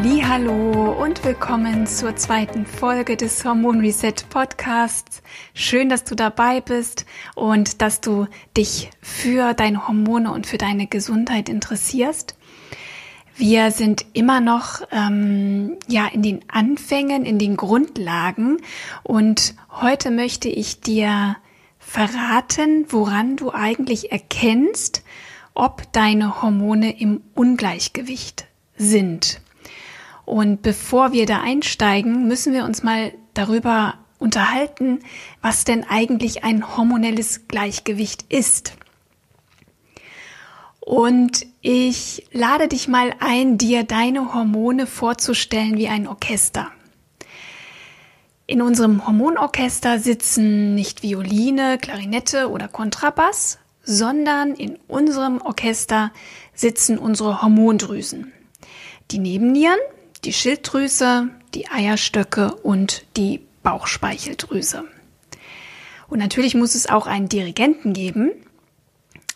Hallo und willkommen zur zweiten Folge des Hormon Reset Podcasts. Schön, dass du dabei bist und dass du dich für deine Hormone und für deine Gesundheit interessierst. Wir sind immer noch ähm, ja in den Anfängen, in den Grundlagen und heute möchte ich dir verraten, woran du eigentlich erkennst, ob deine Hormone im Ungleichgewicht sind. Und bevor wir da einsteigen, müssen wir uns mal darüber unterhalten, was denn eigentlich ein hormonelles Gleichgewicht ist. Und ich lade dich mal ein, dir deine Hormone vorzustellen wie ein Orchester. In unserem Hormonorchester sitzen nicht Violine, Klarinette oder Kontrabass, sondern in unserem Orchester sitzen unsere Hormondrüsen. Die Nebennieren, die Schilddrüse, die Eierstöcke und die Bauchspeicheldrüse. Und natürlich muss es auch einen Dirigenten geben.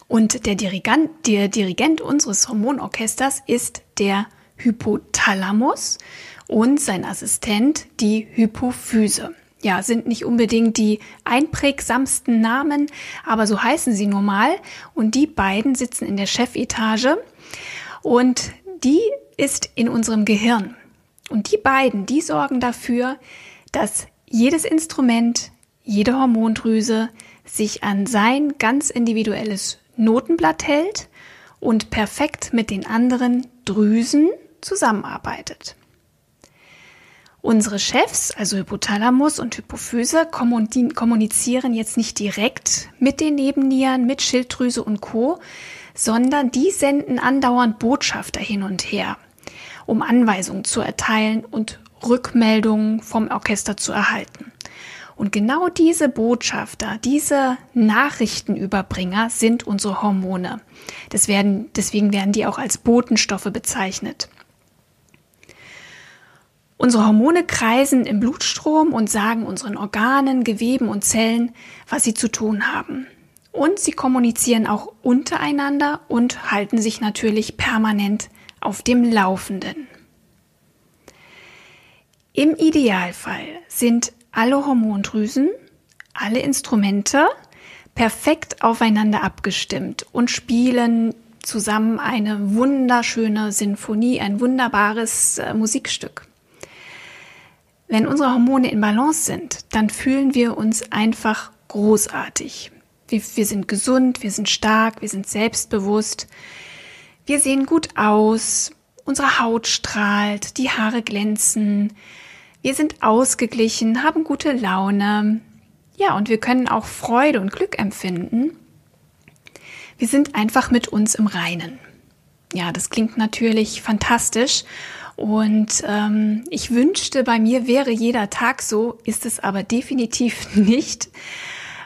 Und der Dirigent, der Dirigent unseres Hormonorchesters ist der Hypothalamus und sein Assistent die Hypophyse. Ja, sind nicht unbedingt die einprägsamsten Namen, aber so heißen sie nun mal. Und die beiden sitzen in der Chefetage und die ist in unserem Gehirn. Und die beiden, die sorgen dafür, dass jedes Instrument, jede Hormondrüse sich an sein ganz individuelles Notenblatt hält und perfekt mit den anderen Drüsen zusammenarbeitet. Unsere Chefs, also Hypothalamus und Hypophyse, kommunizieren jetzt nicht direkt mit den Nebennieren, mit Schilddrüse und Co., sondern die senden andauernd Botschafter hin und her um Anweisungen zu erteilen und Rückmeldungen vom Orchester zu erhalten. Und genau diese Botschafter, diese Nachrichtenüberbringer sind unsere Hormone. Werden, deswegen werden die auch als Botenstoffe bezeichnet. Unsere Hormone kreisen im Blutstrom und sagen unseren Organen, Geweben und Zellen, was sie zu tun haben. Und sie kommunizieren auch untereinander und halten sich natürlich permanent auf dem Laufenden. Im Idealfall sind alle Hormondrüsen, alle Instrumente perfekt aufeinander abgestimmt und spielen zusammen eine wunderschöne Sinfonie, ein wunderbares äh, Musikstück. Wenn unsere Hormone in Balance sind, dann fühlen wir uns einfach großartig. Wir, wir sind gesund, wir sind stark, wir sind selbstbewusst, wir sehen gut aus, unsere Haut strahlt, die Haare glänzen, wir sind ausgeglichen, haben gute Laune. Ja, und wir können auch Freude und Glück empfinden. Wir sind einfach mit uns im Reinen. Ja, das klingt natürlich fantastisch. Und ähm, ich wünschte, bei mir wäre jeder Tag so, ist es aber definitiv nicht.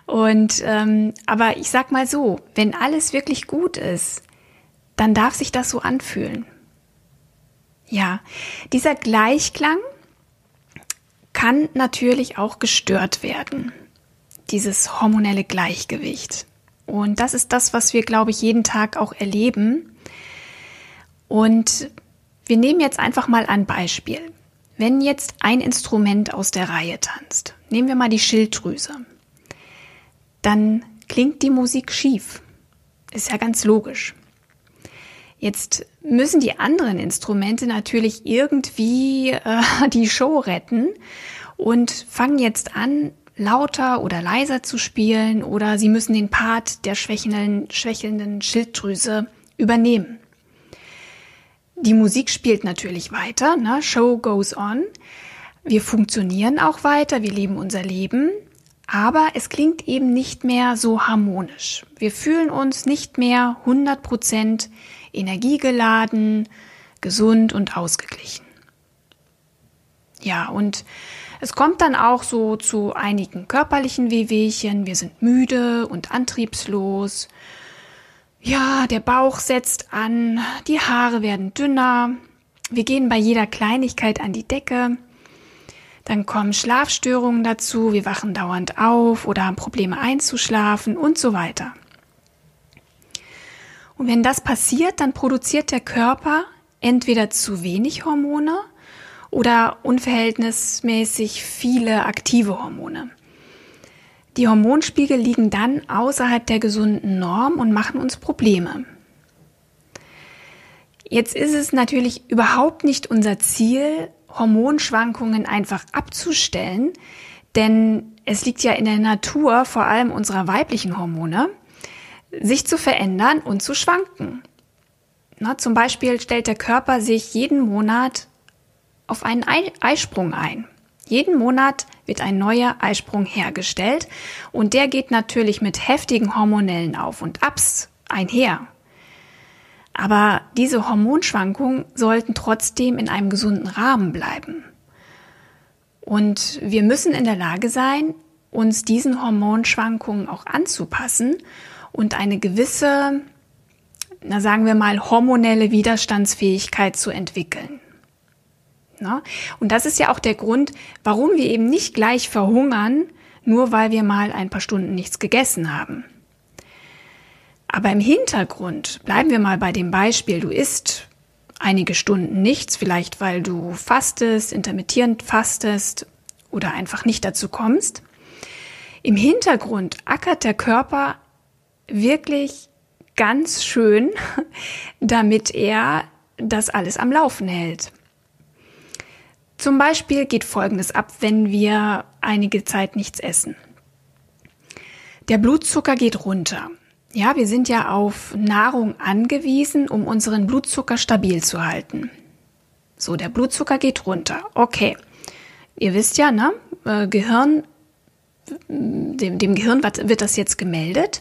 Und ähm, aber ich sag mal so, wenn alles wirklich gut ist, dann darf sich das so anfühlen. Ja, dieser Gleichklang kann natürlich auch gestört werden. Dieses hormonelle Gleichgewicht. Und das ist das, was wir, glaube ich, jeden Tag auch erleben. Und wir nehmen jetzt einfach mal ein Beispiel. Wenn jetzt ein Instrument aus der Reihe tanzt, nehmen wir mal die Schilddrüse, dann klingt die Musik schief. Ist ja ganz logisch. Jetzt müssen die anderen Instrumente natürlich irgendwie äh, die Show retten und fangen jetzt an, lauter oder leiser zu spielen oder sie müssen den Part der schwächelnden, schwächelnden Schilddrüse übernehmen. Die Musik spielt natürlich weiter, ne? Show goes on. Wir funktionieren auch weiter, wir leben unser Leben, aber es klingt eben nicht mehr so harmonisch. Wir fühlen uns nicht mehr 100 Prozent energiegeladen, gesund und ausgeglichen. Ja, und es kommt dann auch so zu einigen körperlichen Wehwehchen. Wir sind müde und antriebslos. Ja, der Bauch setzt an, die Haare werden dünner. Wir gehen bei jeder Kleinigkeit an die Decke. Dann kommen Schlafstörungen dazu, wir wachen dauernd auf oder haben Probleme einzuschlafen und so weiter. Und wenn das passiert, dann produziert der Körper entweder zu wenig Hormone oder unverhältnismäßig viele aktive Hormone. Die Hormonspiegel liegen dann außerhalb der gesunden Norm und machen uns Probleme. Jetzt ist es natürlich überhaupt nicht unser Ziel, Hormonschwankungen einfach abzustellen, denn es liegt ja in der Natur, vor allem unserer weiblichen Hormone, sich zu verändern und zu schwanken. Na, zum Beispiel stellt der Körper sich jeden Monat auf einen Eisprung ein. Jeden Monat wird ein neuer Eisprung hergestellt und der geht natürlich mit heftigen hormonellen Auf und Abs einher. Aber diese Hormonschwankungen sollten trotzdem in einem gesunden Rahmen bleiben. Und wir müssen in der Lage sein, uns diesen Hormonschwankungen auch anzupassen und eine gewisse, na sagen wir mal, hormonelle Widerstandsfähigkeit zu entwickeln. Na? Und das ist ja auch der Grund, warum wir eben nicht gleich verhungern, nur weil wir mal ein paar Stunden nichts gegessen haben. Aber im Hintergrund, bleiben wir mal bei dem Beispiel, du isst einige Stunden nichts, vielleicht weil du fastest, intermittierend fastest oder einfach nicht dazu kommst. Im Hintergrund ackert der Körper wirklich ganz schön, damit er das alles am Laufen hält. Zum Beispiel geht Folgendes ab, wenn wir einige Zeit nichts essen. Der Blutzucker geht runter. Ja, wir sind ja auf Nahrung angewiesen, um unseren Blutzucker stabil zu halten. So, der Blutzucker geht runter. Okay. Ihr wisst ja, ne? Äh, Gehirn, dem, dem Gehirn wird das jetzt gemeldet.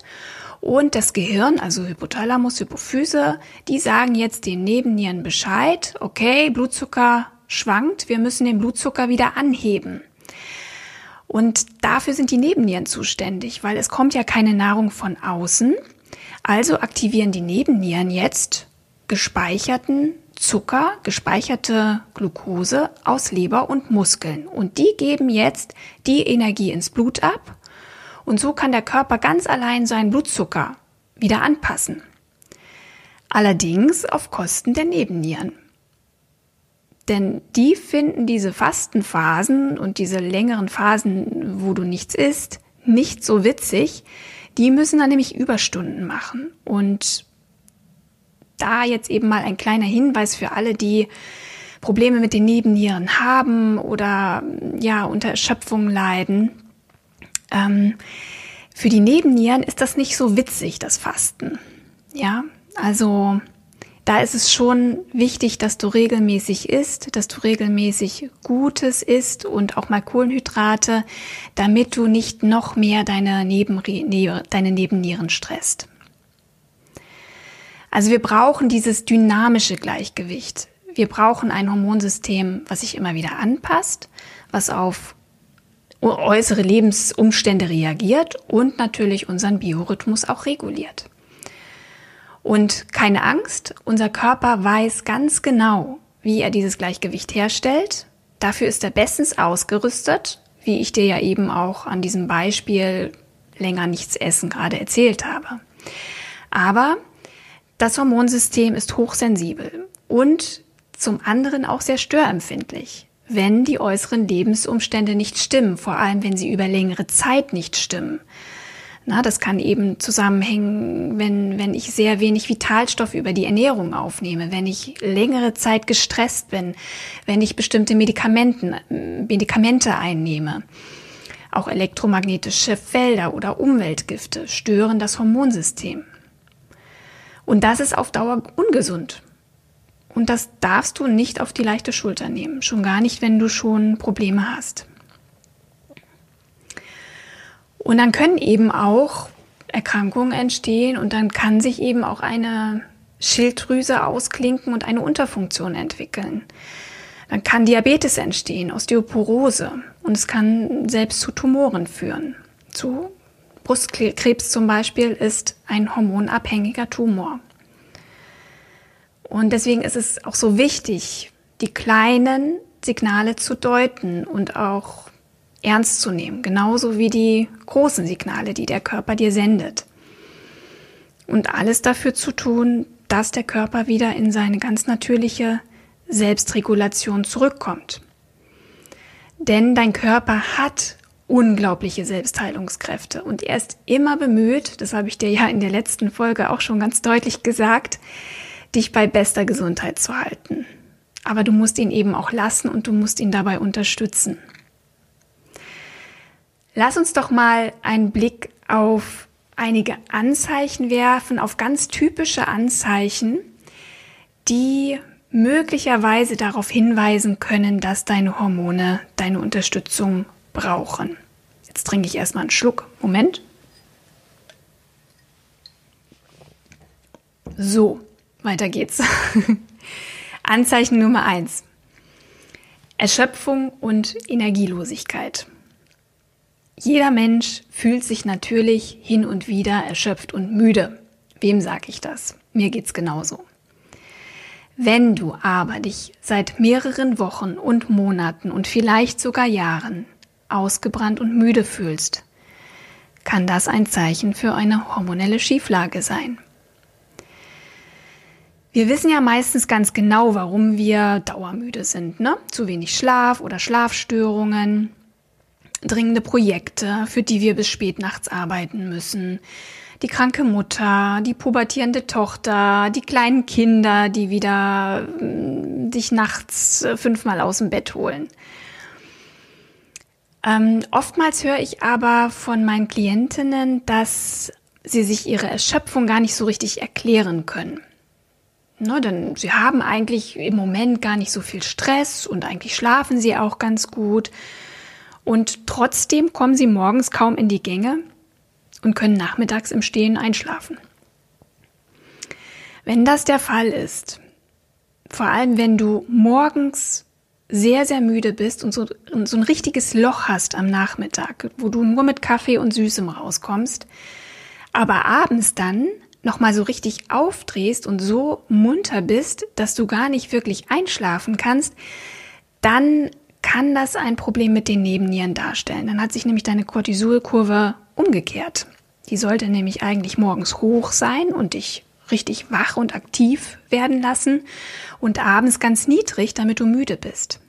Und das Gehirn, also Hypothalamus, Hypophyse, die sagen jetzt den Nebennieren Bescheid. Okay, Blutzucker schwankt. Wir müssen den Blutzucker wieder anheben. Und dafür sind die Nebennieren zuständig, weil es kommt ja keine Nahrung von außen. Also aktivieren die Nebennieren jetzt gespeicherten Zucker, gespeicherte Glucose aus Leber und Muskeln. Und die geben jetzt die Energie ins Blut ab. Und so kann der Körper ganz allein seinen Blutzucker wieder anpassen. Allerdings auf Kosten der Nebennieren. Denn die finden diese Fastenphasen und diese längeren Phasen, wo du nichts isst, nicht so witzig. Die müssen dann nämlich Überstunden machen. Und da jetzt eben mal ein kleiner Hinweis für alle, die Probleme mit den Nebennieren haben oder ja unter Erschöpfung leiden. Ähm, für die Nebennieren ist das nicht so witzig, das Fasten. Ja, also da ist es schon wichtig, dass du regelmäßig isst, dass du regelmäßig Gutes isst und auch mal Kohlenhydrate, damit du nicht noch mehr deine, Nebenniere, deine Nebennieren stresst. Also wir brauchen dieses dynamische Gleichgewicht. Wir brauchen ein Hormonsystem, was sich immer wieder anpasst, was auf äußere Lebensumstände reagiert und natürlich unseren Biorhythmus auch reguliert. Und keine Angst, unser Körper weiß ganz genau, wie er dieses Gleichgewicht herstellt. Dafür ist er bestens ausgerüstet, wie ich dir ja eben auch an diesem Beispiel länger nichts essen gerade erzählt habe. Aber das Hormonsystem ist hochsensibel und zum anderen auch sehr störempfindlich, wenn die äußeren Lebensumstände nicht stimmen, vor allem wenn sie über längere Zeit nicht stimmen. Na, das kann eben zusammenhängen, wenn, wenn ich sehr wenig Vitalstoffe über die Ernährung aufnehme, wenn ich längere Zeit gestresst bin, wenn ich bestimmte Medikamenten, Medikamente einnehme. Auch elektromagnetische Felder oder Umweltgifte stören das Hormonsystem. Und das ist auf Dauer ungesund. Und das darfst du nicht auf die leichte Schulter nehmen, schon gar nicht, wenn du schon Probleme hast. Und dann können eben auch Erkrankungen entstehen und dann kann sich eben auch eine Schilddrüse ausklinken und eine Unterfunktion entwickeln. Dann kann Diabetes entstehen, Osteoporose und es kann selbst zu Tumoren führen. Zu Brustkrebs zum Beispiel ist ein hormonabhängiger Tumor. Und deswegen ist es auch so wichtig, die kleinen Signale zu deuten und auch ernst zu nehmen, genauso wie die großen Signale, die der Körper dir sendet. Und alles dafür zu tun, dass der Körper wieder in seine ganz natürliche Selbstregulation zurückkommt. Denn dein Körper hat unglaubliche Selbstheilungskräfte und er ist immer bemüht, das habe ich dir ja in der letzten Folge auch schon ganz deutlich gesagt, dich bei bester Gesundheit zu halten. Aber du musst ihn eben auch lassen und du musst ihn dabei unterstützen. Lass uns doch mal einen Blick auf einige Anzeichen werfen, auf ganz typische Anzeichen, die möglicherweise darauf hinweisen können, dass deine Hormone deine Unterstützung brauchen. Jetzt trinke ich erstmal einen Schluck. Moment. So, weiter geht's. Anzeichen Nummer eins: Erschöpfung und Energielosigkeit. Jeder Mensch fühlt sich natürlich hin und wieder erschöpft und müde. Wem sage ich das? Mir geht's genauso. Wenn du aber dich seit mehreren Wochen und Monaten und vielleicht sogar Jahren ausgebrannt und müde fühlst, kann das ein Zeichen für eine hormonelle Schieflage sein. Wir wissen ja meistens ganz genau, warum wir dauermüde sind. Ne? Zu wenig Schlaf oder Schlafstörungen, dringende Projekte, für die wir bis spät nachts arbeiten müssen, die kranke Mutter, die pubertierende Tochter, die kleinen Kinder, die wieder äh, dich nachts äh, fünfmal aus dem Bett holen. Ähm, oftmals höre ich aber von meinen Klientinnen, dass sie sich ihre Erschöpfung gar nicht so richtig erklären können. Ne, denn sie haben eigentlich im Moment gar nicht so viel Stress und eigentlich schlafen sie auch ganz gut. Und trotzdem kommen sie morgens kaum in die Gänge und können nachmittags im Stehen einschlafen. Wenn das der Fall ist, vor allem wenn du morgens sehr, sehr müde bist und so, so ein richtiges Loch hast am Nachmittag, wo du nur mit Kaffee und Süßem rauskommst, aber abends dann nochmal so richtig aufdrehst und so munter bist, dass du gar nicht wirklich einschlafen kannst, dann kann das ein Problem mit den Nebennieren darstellen. Dann hat sich nämlich deine Cortisolkurve umgekehrt. Die sollte nämlich eigentlich morgens hoch sein und dich richtig wach und aktiv werden lassen und abends ganz niedrig, damit du müde bist.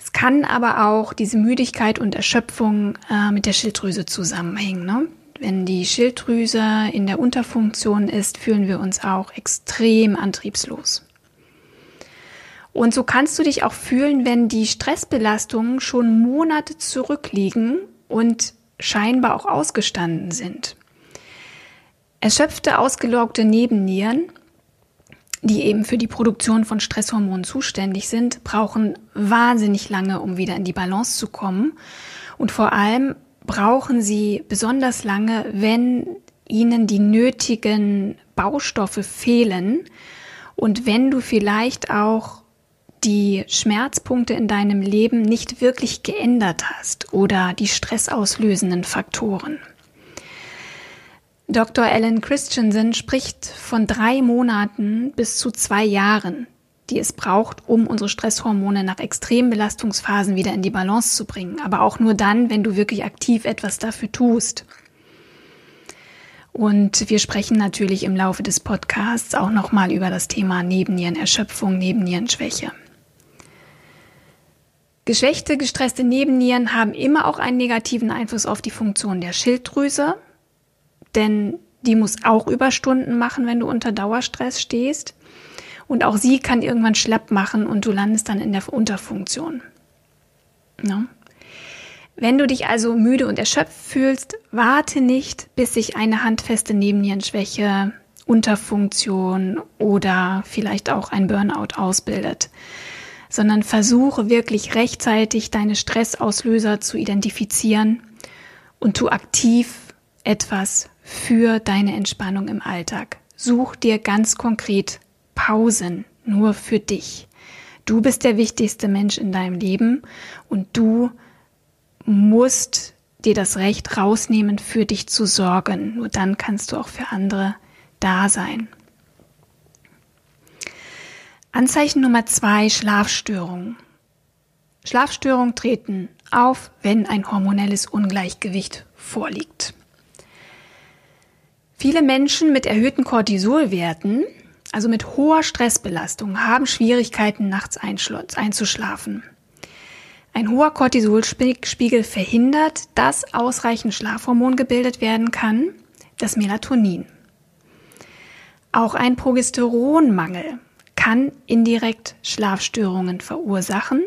Es kann aber auch diese Müdigkeit und Erschöpfung äh, mit der Schilddrüse zusammenhängen. Ne? Wenn die Schilddrüse in der Unterfunktion ist, fühlen wir uns auch extrem antriebslos. Und so kannst du dich auch fühlen, wenn die Stressbelastungen schon Monate zurückliegen und scheinbar auch ausgestanden sind. Erschöpfte, ausgeloggte Nebennieren, die eben für die Produktion von Stresshormonen zuständig sind, brauchen wahnsinnig lange, um wieder in die Balance zu kommen. Und vor allem brauchen sie besonders lange, wenn ihnen die nötigen Baustoffe fehlen und wenn du vielleicht auch die Schmerzpunkte in deinem Leben nicht wirklich geändert hast oder die stressauslösenden Faktoren. Dr. Ellen Christensen spricht von drei Monaten bis zu zwei Jahren, die es braucht, um unsere Stresshormone nach extremen Belastungsphasen wieder in die Balance zu bringen. Aber auch nur dann, wenn du wirklich aktiv etwas dafür tust. Und wir sprechen natürlich im Laufe des Podcasts auch nochmal über das Thema Nebennierenerschöpfung, Nebennierenschwäche. Geschwächte, gestresste Nebennieren haben immer auch einen negativen Einfluss auf die Funktion der Schilddrüse, denn die muss auch Überstunden machen, wenn du unter Dauerstress stehst. Und auch sie kann irgendwann schlapp machen und du landest dann in der Unterfunktion. Ja. Wenn du dich also müde und erschöpft fühlst, warte nicht, bis sich eine handfeste Nebennierenschwäche, Unterfunktion oder vielleicht auch ein Burnout ausbildet, sondern versuche wirklich rechtzeitig deine Stressauslöser zu identifizieren und tu aktiv etwas für deine Entspannung im Alltag. such dir ganz konkret Pausen nur für dich. Du bist der wichtigste Mensch in deinem Leben und du musst dir das Recht rausnehmen, für dich zu sorgen. Nur dann kannst du auch für andere da sein. Anzeichen Nummer zwei, Schlafstörungen. Schlafstörungen treten auf, wenn ein hormonelles Ungleichgewicht vorliegt. Viele Menschen mit erhöhten Cortisolwerten, also mit hoher Stressbelastung, haben Schwierigkeiten, nachts einzuschlafen. Ein hoher Cortisolspiegel verhindert, dass ausreichend Schlafhormon gebildet werden kann, das Melatonin. Auch ein Progesteronmangel kann indirekt Schlafstörungen verursachen,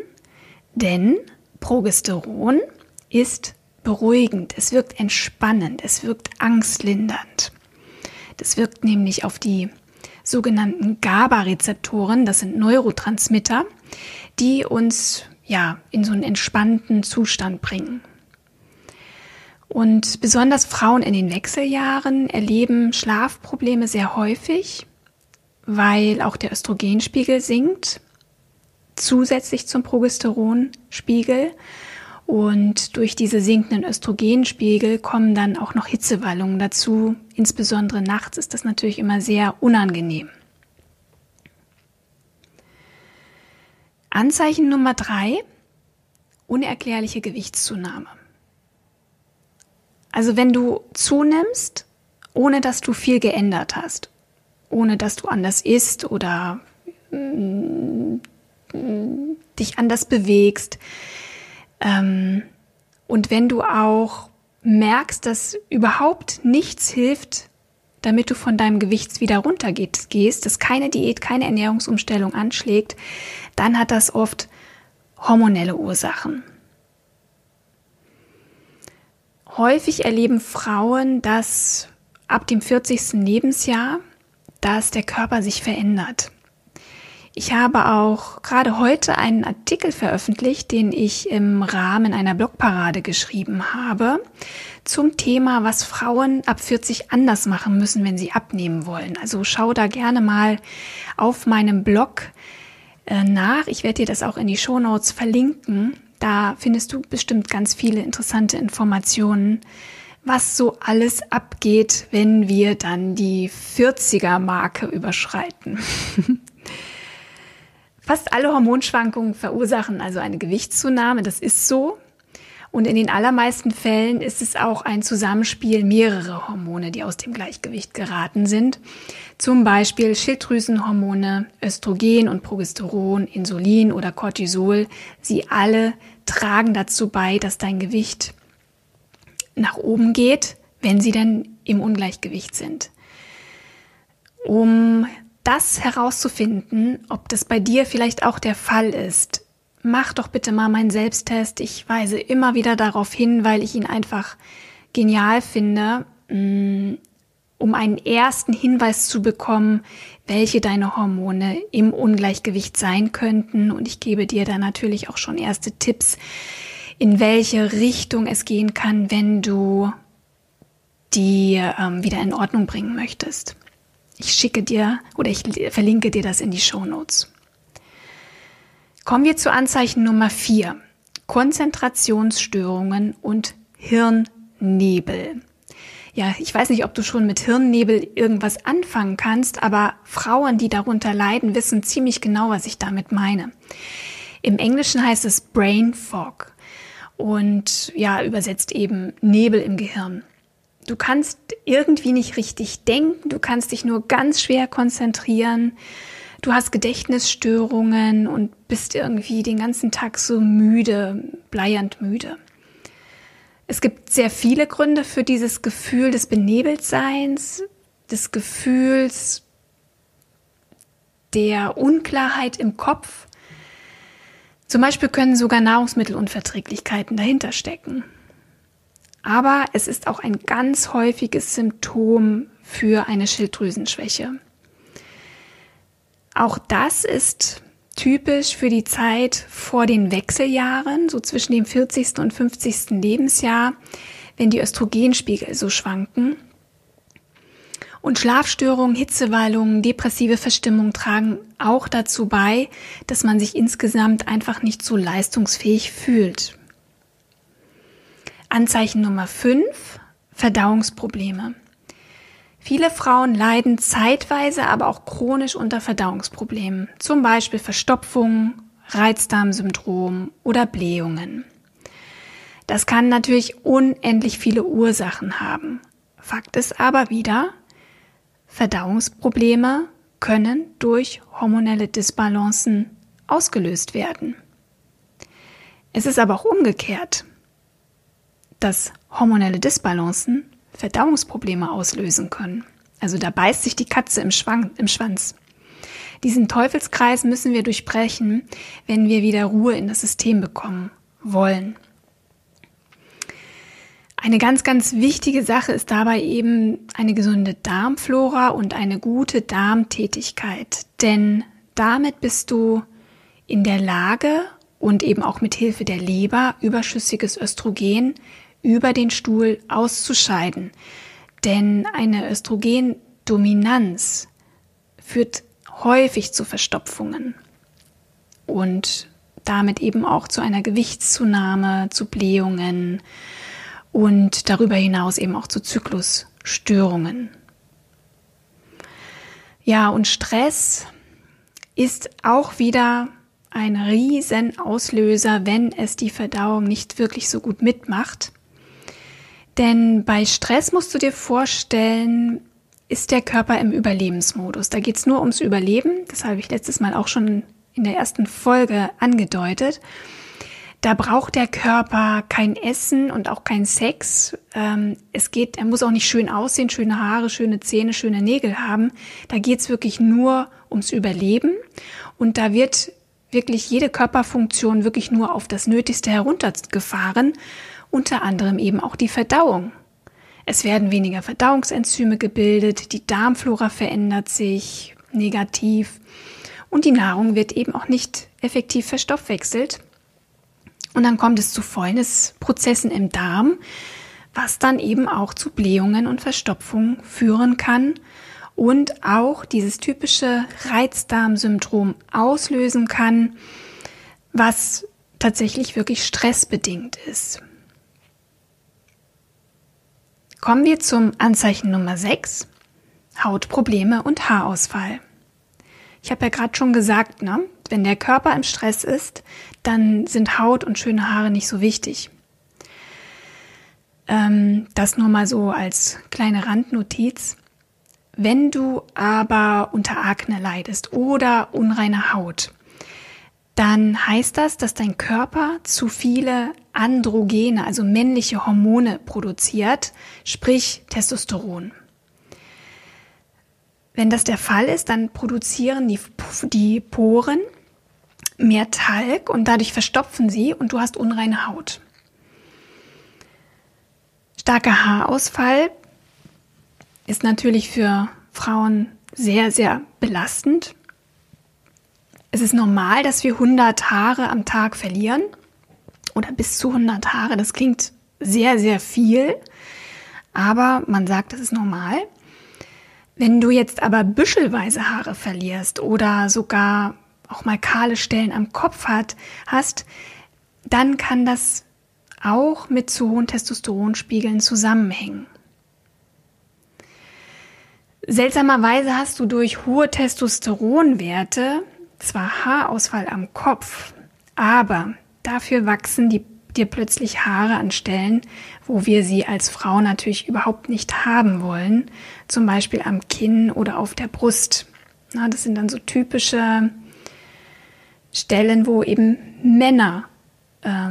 denn Progesteron ist beruhigend, es wirkt entspannend, es wirkt angstlindernd. Das wirkt nämlich auf die sogenannten GABA-Rezeptoren, das sind Neurotransmitter, die uns ja in so einen entspannten Zustand bringen. Und besonders Frauen in den Wechseljahren erleben Schlafprobleme sehr häufig, weil auch der Östrogenspiegel sinkt, zusätzlich zum Progesteronspiegel. Und durch diese sinkenden Östrogenspiegel kommen dann auch noch Hitzewallungen dazu. Insbesondere nachts ist das natürlich immer sehr unangenehm. Anzeichen Nummer drei, unerklärliche Gewichtszunahme. Also wenn du zunimmst, ohne dass du viel geändert hast, ohne dass du anders isst oder mm, dich anders bewegst. Ähm, und wenn du auch merkst, dass überhaupt nichts hilft, damit du von deinem Gewicht wieder runtergehst, dass keine Diät, keine Ernährungsumstellung anschlägt, dann hat das oft hormonelle Ursachen. Häufig erleben Frauen, dass ab dem 40. Lebensjahr, dass der Körper sich verändert. Ich habe auch gerade heute einen Artikel veröffentlicht, den ich im Rahmen einer Blogparade geschrieben habe, zum Thema, was Frauen ab 40 anders machen müssen, wenn sie abnehmen wollen. Also schau da gerne mal auf meinem Blog äh, nach. Ich werde dir das auch in die Show Notes verlinken. Da findest du bestimmt ganz viele interessante Informationen, was so alles abgeht, wenn wir dann die 40er Marke überschreiten. Fast alle Hormonschwankungen verursachen also eine Gewichtszunahme, das ist so. Und in den allermeisten Fällen ist es auch ein Zusammenspiel mehrerer Hormone, die aus dem Gleichgewicht geraten sind. Zum Beispiel Schilddrüsenhormone, Östrogen und Progesteron, Insulin oder Cortisol. Sie alle tragen dazu bei, dass dein Gewicht nach oben geht, wenn sie denn im Ungleichgewicht sind. Um das herauszufinden, ob das bei dir vielleicht auch der Fall ist, mach doch bitte mal meinen Selbsttest. Ich weise immer wieder darauf hin, weil ich ihn einfach genial finde, mm, um einen ersten Hinweis zu bekommen, welche deine Hormone im Ungleichgewicht sein könnten. Und ich gebe dir da natürlich auch schon erste Tipps, in welche Richtung es gehen kann, wenn du die ähm, wieder in Ordnung bringen möchtest. Ich schicke dir oder ich verlinke dir das in die Show Notes. Kommen wir zu Anzeichen Nummer vier: Konzentrationsstörungen und Hirnnebel ja, ich weiß nicht, ob du schon mit Hirnnebel irgendwas anfangen kannst, aber Frauen, die darunter leiden, wissen ziemlich genau, was ich damit meine. Im Englischen heißt es Brain Fog und ja, übersetzt eben Nebel im Gehirn. Du kannst irgendwie nicht richtig denken, du kannst dich nur ganz schwer konzentrieren, du hast Gedächtnisstörungen und bist irgendwie den ganzen Tag so müde, bleiernd müde. Es gibt sehr viele Gründe für dieses Gefühl des Benebeltseins, des Gefühls der Unklarheit im Kopf. Zum Beispiel können sogar Nahrungsmittelunverträglichkeiten dahinter stecken. Aber es ist auch ein ganz häufiges Symptom für eine Schilddrüsenschwäche. Auch das ist typisch für die Zeit vor den Wechseljahren, so zwischen dem 40. und 50. Lebensjahr, wenn die Östrogenspiegel so schwanken. Und Schlafstörungen, Hitzewallungen, depressive Verstimmung tragen auch dazu bei, dass man sich insgesamt einfach nicht so leistungsfähig fühlt. Anzeichen Nummer 5, Verdauungsprobleme. Viele Frauen leiden zeitweise, aber auch chronisch unter Verdauungsproblemen, zum Beispiel Verstopfung, Reizdarmsyndrom oder Blähungen. Das kann natürlich unendlich viele Ursachen haben. Fakt ist aber wieder, Verdauungsprobleme können durch hormonelle Disbalancen ausgelöst werden. Es ist aber auch umgekehrt, dass hormonelle Disbalancen Verdauungsprobleme auslösen können. Also da beißt sich die Katze im, Schwang, im Schwanz. Diesen Teufelskreis müssen wir durchbrechen, wenn wir wieder Ruhe in das System bekommen wollen. Eine ganz, ganz wichtige Sache ist dabei eben eine gesunde Darmflora und eine gute Darmtätigkeit. Denn damit bist du in der Lage und eben auch mit Hilfe der Leber überschüssiges Östrogen über den Stuhl auszuscheiden. Denn eine Östrogendominanz führt häufig zu Verstopfungen und damit eben auch zu einer Gewichtszunahme, zu Blähungen, und darüber hinaus eben auch zu Zyklusstörungen. Ja, und Stress ist auch wieder ein Riesenauslöser, wenn es die Verdauung nicht wirklich so gut mitmacht. Denn bei Stress musst du dir vorstellen, ist der Körper im Überlebensmodus. Da geht es nur ums Überleben. Das habe ich letztes Mal auch schon in der ersten Folge angedeutet. Da braucht der Körper kein Essen und auch kein Sex. Ähm, es geht, er muss auch nicht schön aussehen, schöne Haare, schöne Zähne, schöne Nägel haben. Da geht's wirklich nur ums Überleben. Und da wird wirklich jede Körperfunktion wirklich nur auf das Nötigste heruntergefahren. Unter anderem eben auch die Verdauung. Es werden weniger Verdauungsenzyme gebildet, die Darmflora verändert sich negativ und die Nahrung wird eben auch nicht effektiv verstoffwechselt und dann kommt es zu Fäulnisprozessen im Darm, was dann eben auch zu Blähungen und Verstopfungen führen kann und auch dieses typische Reizdarmsyndrom auslösen kann, was tatsächlich wirklich stressbedingt ist. Kommen wir zum Anzeichen Nummer 6, Hautprobleme und Haarausfall. Ich habe ja gerade schon gesagt, ne? wenn der Körper im Stress ist, dann sind Haut und schöne Haare nicht so wichtig. Ähm, das nur mal so als kleine Randnotiz. Wenn du aber unter Akne leidest oder unreine Haut, dann heißt das, dass dein Körper zu viele Androgene, also männliche Hormone produziert, sprich Testosteron. Wenn das der Fall ist, dann produzieren die, die Poren mehr Talg und dadurch verstopfen sie und du hast unreine Haut. Starker Haarausfall ist natürlich für Frauen sehr, sehr belastend. Es ist normal, dass wir 100 Haare am Tag verlieren oder bis zu 100 Haare. Das klingt sehr, sehr viel, aber man sagt, das ist normal. Wenn du jetzt aber büschelweise Haare verlierst oder sogar auch mal kahle Stellen am Kopf hat, hast, dann kann das auch mit zu hohen Testosteronspiegeln zusammenhängen. Seltsamerweise hast du durch hohe Testosteronwerte zwar Haarausfall am Kopf, aber dafür wachsen die, dir plötzlich Haare an Stellen, wo wir sie als Frau natürlich überhaupt nicht haben wollen, zum Beispiel am Kinn oder auf der Brust. Na, das sind dann so typische Stellen, wo eben Männer äh,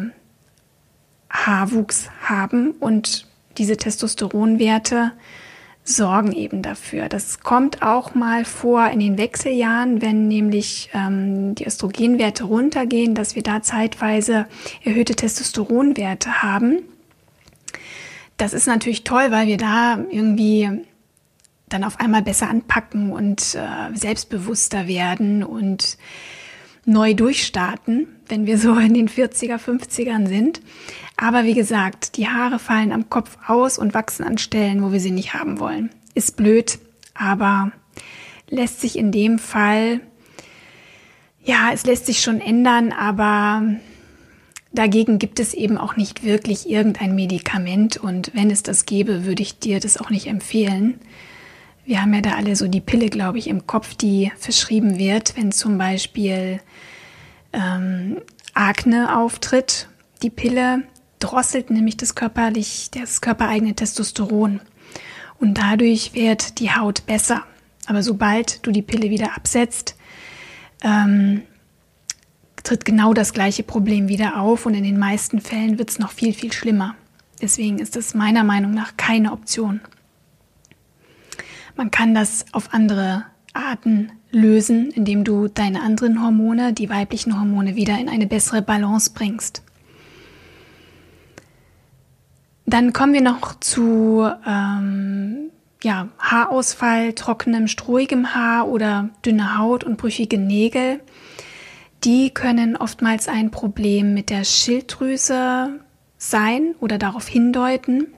Haarwuchs haben und diese Testosteronwerte sorgen eben dafür. Das kommt auch mal vor in den Wechseljahren, wenn nämlich ähm, die Östrogenwerte runtergehen, dass wir da zeitweise erhöhte Testosteronwerte haben. Das ist natürlich toll, weil wir da irgendwie dann auf einmal besser anpacken und äh, selbstbewusster werden und neu durchstarten, wenn wir so in den 40er, 50ern sind. Aber wie gesagt, die Haare fallen am Kopf aus und wachsen an Stellen, wo wir sie nicht haben wollen. Ist blöd, aber lässt sich in dem Fall, ja, es lässt sich schon ändern, aber dagegen gibt es eben auch nicht wirklich irgendein Medikament und wenn es das gäbe, würde ich dir das auch nicht empfehlen. Wir haben ja da alle so die Pille, glaube ich, im Kopf, die verschrieben wird, wenn zum Beispiel ähm, Akne auftritt. Die Pille drosselt nämlich das körperlich, das körpereigene Testosteron. Und dadurch wird die Haut besser. Aber sobald du die Pille wieder absetzt, ähm, tritt genau das gleiche Problem wieder auf und in den meisten Fällen wird es noch viel, viel schlimmer. Deswegen ist es meiner Meinung nach keine Option. Man kann das auf andere Arten lösen, indem du deine anderen Hormone, die weiblichen Hormone, wieder in eine bessere Balance bringst. Dann kommen wir noch zu ähm, ja, Haarausfall, trockenem, strohigem Haar oder dünne Haut und brüchige Nägel. Die können oftmals ein Problem mit der Schilddrüse sein oder darauf hindeuten.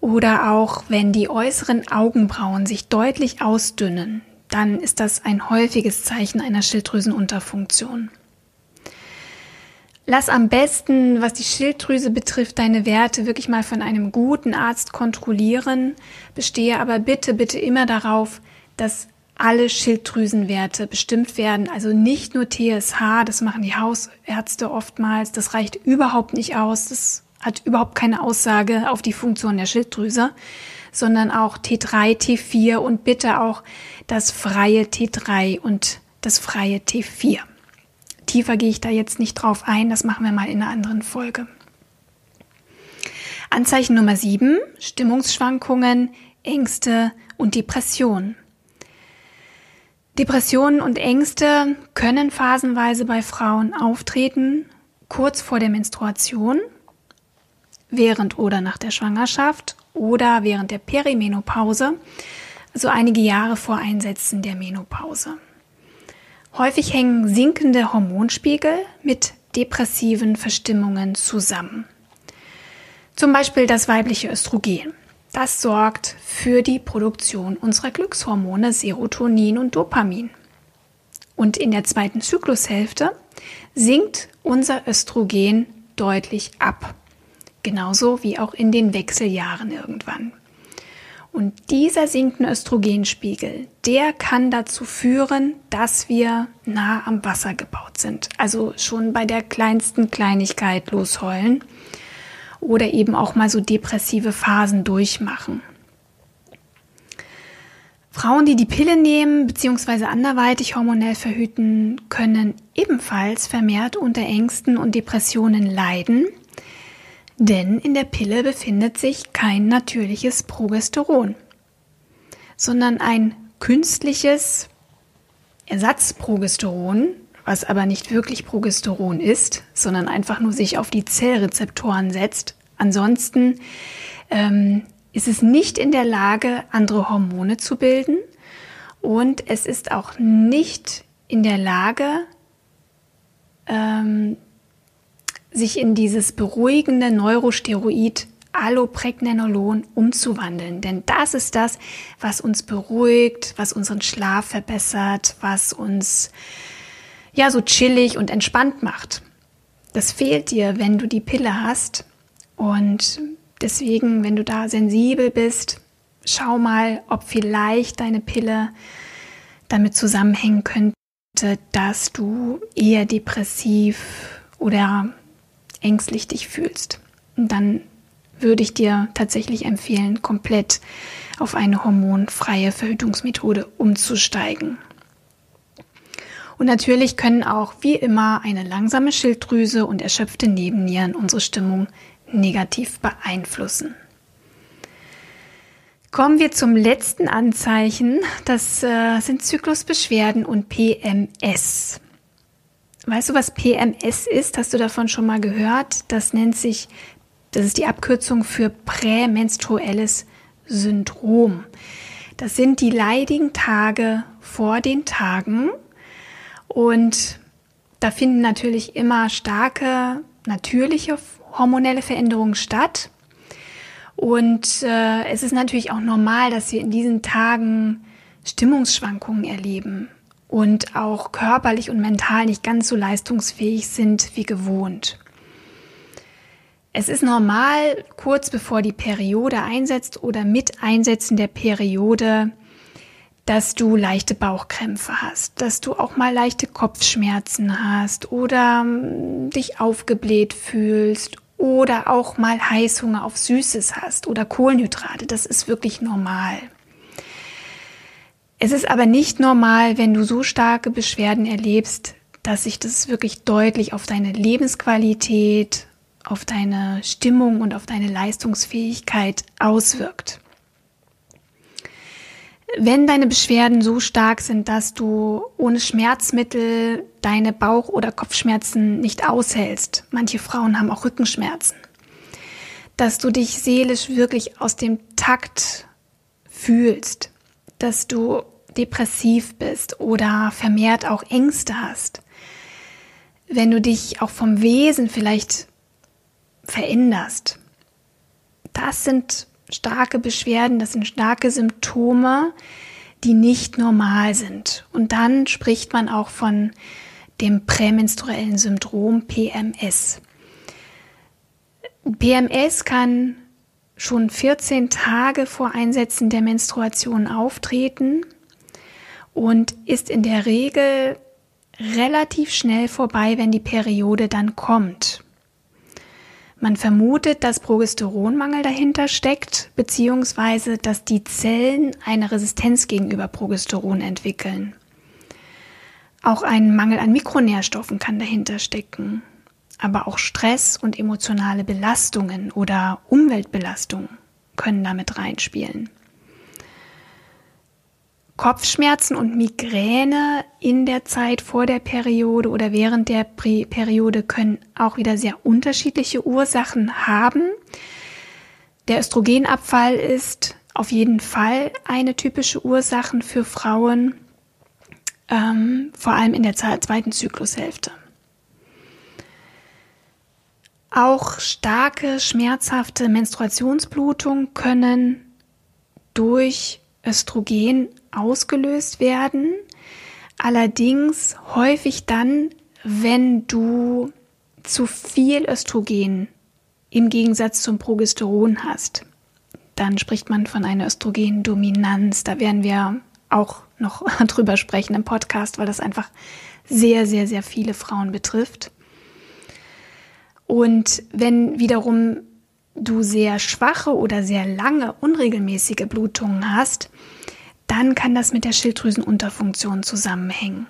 Oder auch wenn die äußeren Augenbrauen sich deutlich ausdünnen, dann ist das ein häufiges Zeichen einer Schilddrüsenunterfunktion. Lass am besten, was die Schilddrüse betrifft, deine Werte wirklich mal von einem guten Arzt kontrollieren. Bestehe aber bitte, bitte immer darauf, dass alle Schilddrüsenwerte bestimmt werden. Also nicht nur TSH, das machen die Hausärzte oftmals. Das reicht überhaupt nicht aus. Das hat überhaupt keine Aussage auf die Funktion der Schilddrüse, sondern auch T3, T4 und bitte auch das freie T3 und das freie T4. Tiefer gehe ich da jetzt nicht drauf ein, das machen wir mal in einer anderen Folge. Anzeichen Nummer 7, Stimmungsschwankungen, Ängste und Depression. Depressionen und Ängste können phasenweise bei Frauen auftreten, kurz vor der Menstruation während oder nach der Schwangerschaft oder während der Perimenopause, also einige Jahre vor Einsetzen der Menopause. Häufig hängen sinkende Hormonspiegel mit depressiven Verstimmungen zusammen. Zum Beispiel das weibliche Östrogen. Das sorgt für die Produktion unserer Glückshormone Serotonin und Dopamin. Und in der zweiten Zyklushälfte sinkt unser Östrogen deutlich ab. Genauso wie auch in den Wechseljahren irgendwann. Und dieser sinkende Östrogenspiegel, der kann dazu führen, dass wir nah am Wasser gebaut sind. Also schon bei der kleinsten Kleinigkeit losheulen oder eben auch mal so depressive Phasen durchmachen. Frauen, die die Pille nehmen bzw. anderweitig hormonell verhüten, können ebenfalls vermehrt unter Ängsten und Depressionen leiden denn in der Pille befindet sich kein natürliches Progesteron, sondern ein künstliches Ersatzprogesteron, was aber nicht wirklich Progesteron ist, sondern einfach nur sich auf die Zellrezeptoren setzt. Ansonsten ähm, ist es nicht in der Lage, andere Hormone zu bilden und es ist auch nicht in der Lage, ähm, sich in dieses beruhigende Neurosteroid Allopregnanolon umzuwandeln. Denn das ist das, was uns beruhigt, was unseren Schlaf verbessert, was uns ja so chillig und entspannt macht. Das fehlt dir, wenn du die Pille hast. Und deswegen, wenn du da sensibel bist, schau mal, ob vielleicht deine Pille damit zusammenhängen könnte, dass du eher depressiv oder ängstlich dich fühlst. Dann würde ich dir tatsächlich empfehlen, komplett auf eine hormonfreie Verhütungsmethode umzusteigen. Und natürlich können auch wie immer eine langsame Schilddrüse und erschöpfte Nebennieren unsere Stimmung negativ beeinflussen. Kommen wir zum letzten Anzeichen. Das äh, sind Zyklusbeschwerden und PMS. Weißt du, was PMS ist? Hast du davon schon mal gehört? Das nennt sich, das ist die Abkürzung für prämenstruelles Syndrom. Das sind die leidigen Tage vor den Tagen und da finden natürlich immer starke natürliche hormonelle Veränderungen statt. Und äh, es ist natürlich auch normal, dass wir in diesen Tagen Stimmungsschwankungen erleben und auch körperlich und mental nicht ganz so leistungsfähig sind wie gewohnt. Es ist normal, kurz bevor die Periode einsetzt oder mit Einsetzen der Periode, dass du leichte Bauchkrämpfe hast, dass du auch mal leichte Kopfschmerzen hast oder hm, dich aufgebläht fühlst oder auch mal Heißhunger auf Süßes hast oder Kohlenhydrate. Das ist wirklich normal. Es ist aber nicht normal, wenn du so starke Beschwerden erlebst, dass sich das wirklich deutlich auf deine Lebensqualität, auf deine Stimmung und auf deine Leistungsfähigkeit auswirkt. Wenn deine Beschwerden so stark sind, dass du ohne Schmerzmittel deine Bauch- oder Kopfschmerzen nicht aushältst, manche Frauen haben auch Rückenschmerzen, dass du dich seelisch wirklich aus dem Takt fühlst, dass du depressiv bist oder vermehrt auch Ängste hast, wenn du dich auch vom Wesen vielleicht veränderst. Das sind starke Beschwerden, das sind starke Symptome, die nicht normal sind. Und dann spricht man auch von dem prämenstruellen Syndrom PMS. PMS kann schon 14 Tage vor Einsetzen der Menstruation auftreten und ist in der Regel relativ schnell vorbei, wenn die Periode dann kommt. Man vermutet, dass Progesteronmangel dahinter steckt, beziehungsweise dass die Zellen eine Resistenz gegenüber Progesteron entwickeln. Auch ein Mangel an Mikronährstoffen kann dahinter stecken, aber auch Stress und emotionale Belastungen oder Umweltbelastungen können damit reinspielen. Kopfschmerzen und Migräne in der Zeit vor der Periode oder während der Periode können auch wieder sehr unterschiedliche Ursachen haben. Der Östrogenabfall ist auf jeden Fall eine typische Ursache für Frauen, ähm, vor allem in der zweiten Zyklushälfte. Auch starke, schmerzhafte Menstruationsblutungen können durch Östrogen ausgelöst werden. Allerdings häufig dann, wenn du zu viel Östrogen im Gegensatz zum Progesteron hast. Dann spricht man von einer Östrogendominanz. Da werden wir auch noch drüber sprechen im Podcast, weil das einfach sehr, sehr, sehr viele Frauen betrifft. Und wenn wiederum du sehr schwache oder sehr lange unregelmäßige Blutungen hast, dann kann das mit der Schilddrüsenunterfunktion zusammenhängen.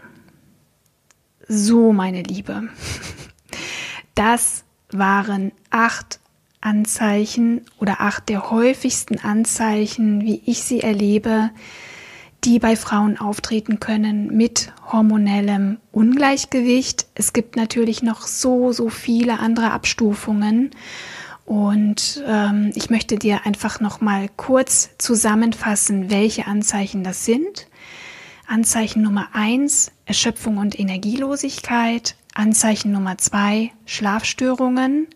So, meine Liebe, das waren acht Anzeichen oder acht der häufigsten Anzeichen, wie ich sie erlebe, die bei Frauen auftreten können mit hormonellem Ungleichgewicht. Es gibt natürlich noch so, so viele andere Abstufungen. Und ähm, ich möchte dir einfach noch mal kurz zusammenfassen, welche Anzeichen das sind. Anzeichen Nummer eins Erschöpfung und Energielosigkeit. Anzeichen Nummer zwei Schlafstörungen.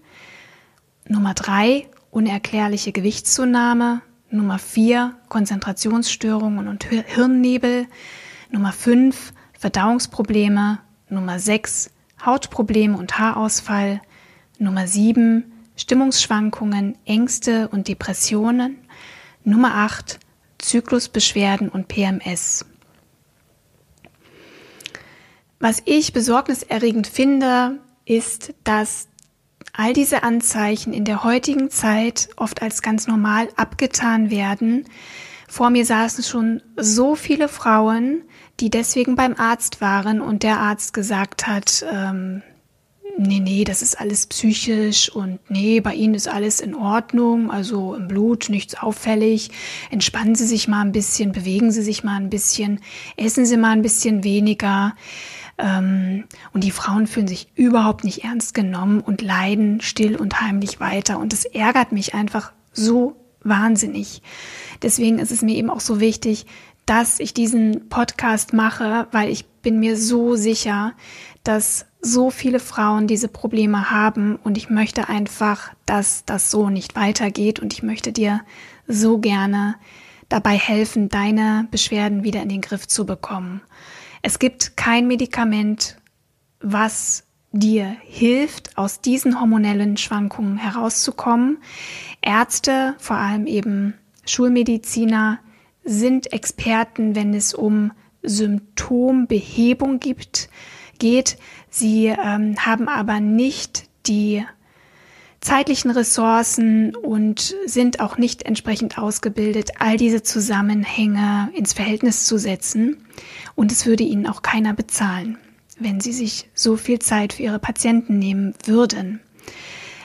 Nummer drei unerklärliche Gewichtszunahme. Nummer vier Konzentrationsstörungen und Hirnnebel. Nummer fünf Verdauungsprobleme. Nummer sechs Hautprobleme und Haarausfall. Nummer sieben Stimmungsschwankungen, Ängste und Depressionen. Nummer 8. Zyklusbeschwerden und PMS. Was ich besorgniserregend finde, ist, dass all diese Anzeichen in der heutigen Zeit oft als ganz normal abgetan werden. Vor mir saßen schon so viele Frauen, die deswegen beim Arzt waren und der Arzt gesagt hat, ähm, nee, nee, das ist alles psychisch und nee, bei Ihnen ist alles in Ordnung, also im Blut nichts auffällig. Entspannen Sie sich mal ein bisschen, bewegen Sie sich mal ein bisschen, essen Sie mal ein bisschen weniger. Ähm, und die Frauen fühlen sich überhaupt nicht ernst genommen und leiden still und heimlich weiter. Und es ärgert mich einfach so wahnsinnig. Deswegen ist es mir eben auch so wichtig, dass ich diesen Podcast mache, weil ich bin mir so sicher, dass so viele Frauen diese Probleme haben und ich möchte einfach, dass das so nicht weitergeht und ich möchte dir so gerne dabei helfen, deine Beschwerden wieder in den Griff zu bekommen. Es gibt kein Medikament, was dir hilft, aus diesen hormonellen Schwankungen herauszukommen. Ärzte, vor allem eben Schulmediziner, sind Experten, wenn es um Symptombehebung gibt, geht. Sie ähm, haben aber nicht die zeitlichen Ressourcen und sind auch nicht entsprechend ausgebildet, all diese Zusammenhänge ins Verhältnis zu setzen. Und es würde ihnen auch keiner bezahlen, wenn sie sich so viel Zeit für ihre Patienten nehmen würden.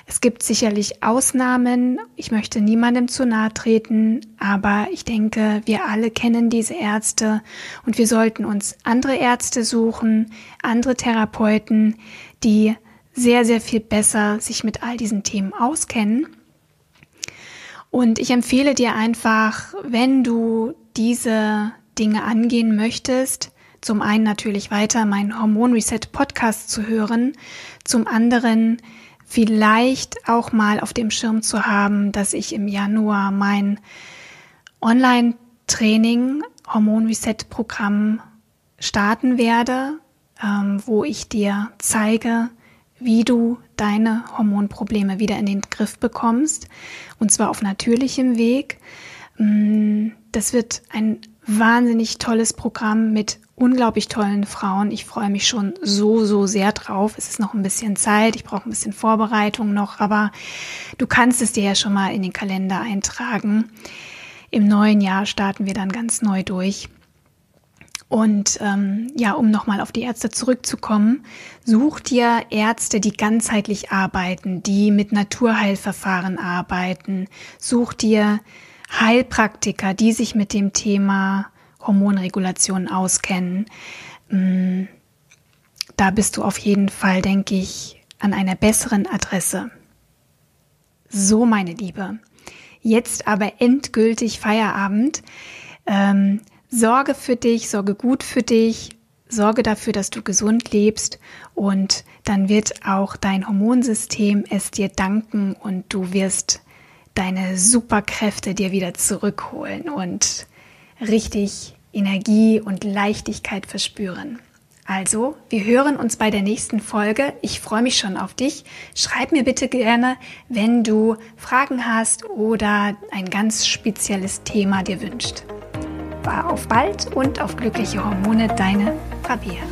Es gibt sicherlich Ausnahmen. Ich möchte niemandem zu nahe treten, aber ich denke, wir alle kennen diese Ärzte und wir sollten uns andere Ärzte suchen, andere Therapeuten, die sehr, sehr viel besser sich mit all diesen Themen auskennen. Und ich empfehle dir einfach, wenn du diese Dinge angehen möchtest, zum einen natürlich weiter meinen Hormon Reset Podcast zu hören, zum anderen vielleicht auch mal auf dem Schirm zu haben, dass ich im Januar mein Online-Training Hormon Reset Programm starten werde, ähm, wo ich dir zeige, wie du deine Hormonprobleme wieder in den Griff bekommst. Und zwar auf natürlichem Weg. Mm, das wird ein wahnsinnig tolles Programm mit unglaublich tollen Frauen. Ich freue mich schon so, so sehr drauf. Es ist noch ein bisschen Zeit, ich brauche ein bisschen Vorbereitung noch, aber du kannst es dir ja schon mal in den Kalender eintragen. Im neuen Jahr starten wir dann ganz neu durch. Und ähm, ja, um nochmal auf die Ärzte zurückzukommen, such dir Ärzte, die ganzheitlich arbeiten, die mit Naturheilverfahren arbeiten. Such dir Heilpraktiker, die sich mit dem Thema Hormonregulation auskennen. Mm, da bist du auf jeden Fall, denke ich, an einer besseren Adresse. So, meine Liebe. Jetzt aber endgültig Feierabend. Ähm, sorge für dich, sorge gut für dich, sorge dafür, dass du gesund lebst und dann wird auch dein Hormonsystem es dir danken und du wirst deine Superkräfte dir wieder zurückholen und richtig Energie und Leichtigkeit verspüren. Also, wir hören uns bei der nächsten Folge. Ich freue mich schon auf dich. Schreib mir bitte gerne, wenn du Fragen hast oder ein ganz spezielles Thema dir wünscht. Auf bald und auf glückliche Hormone, deine Fabia.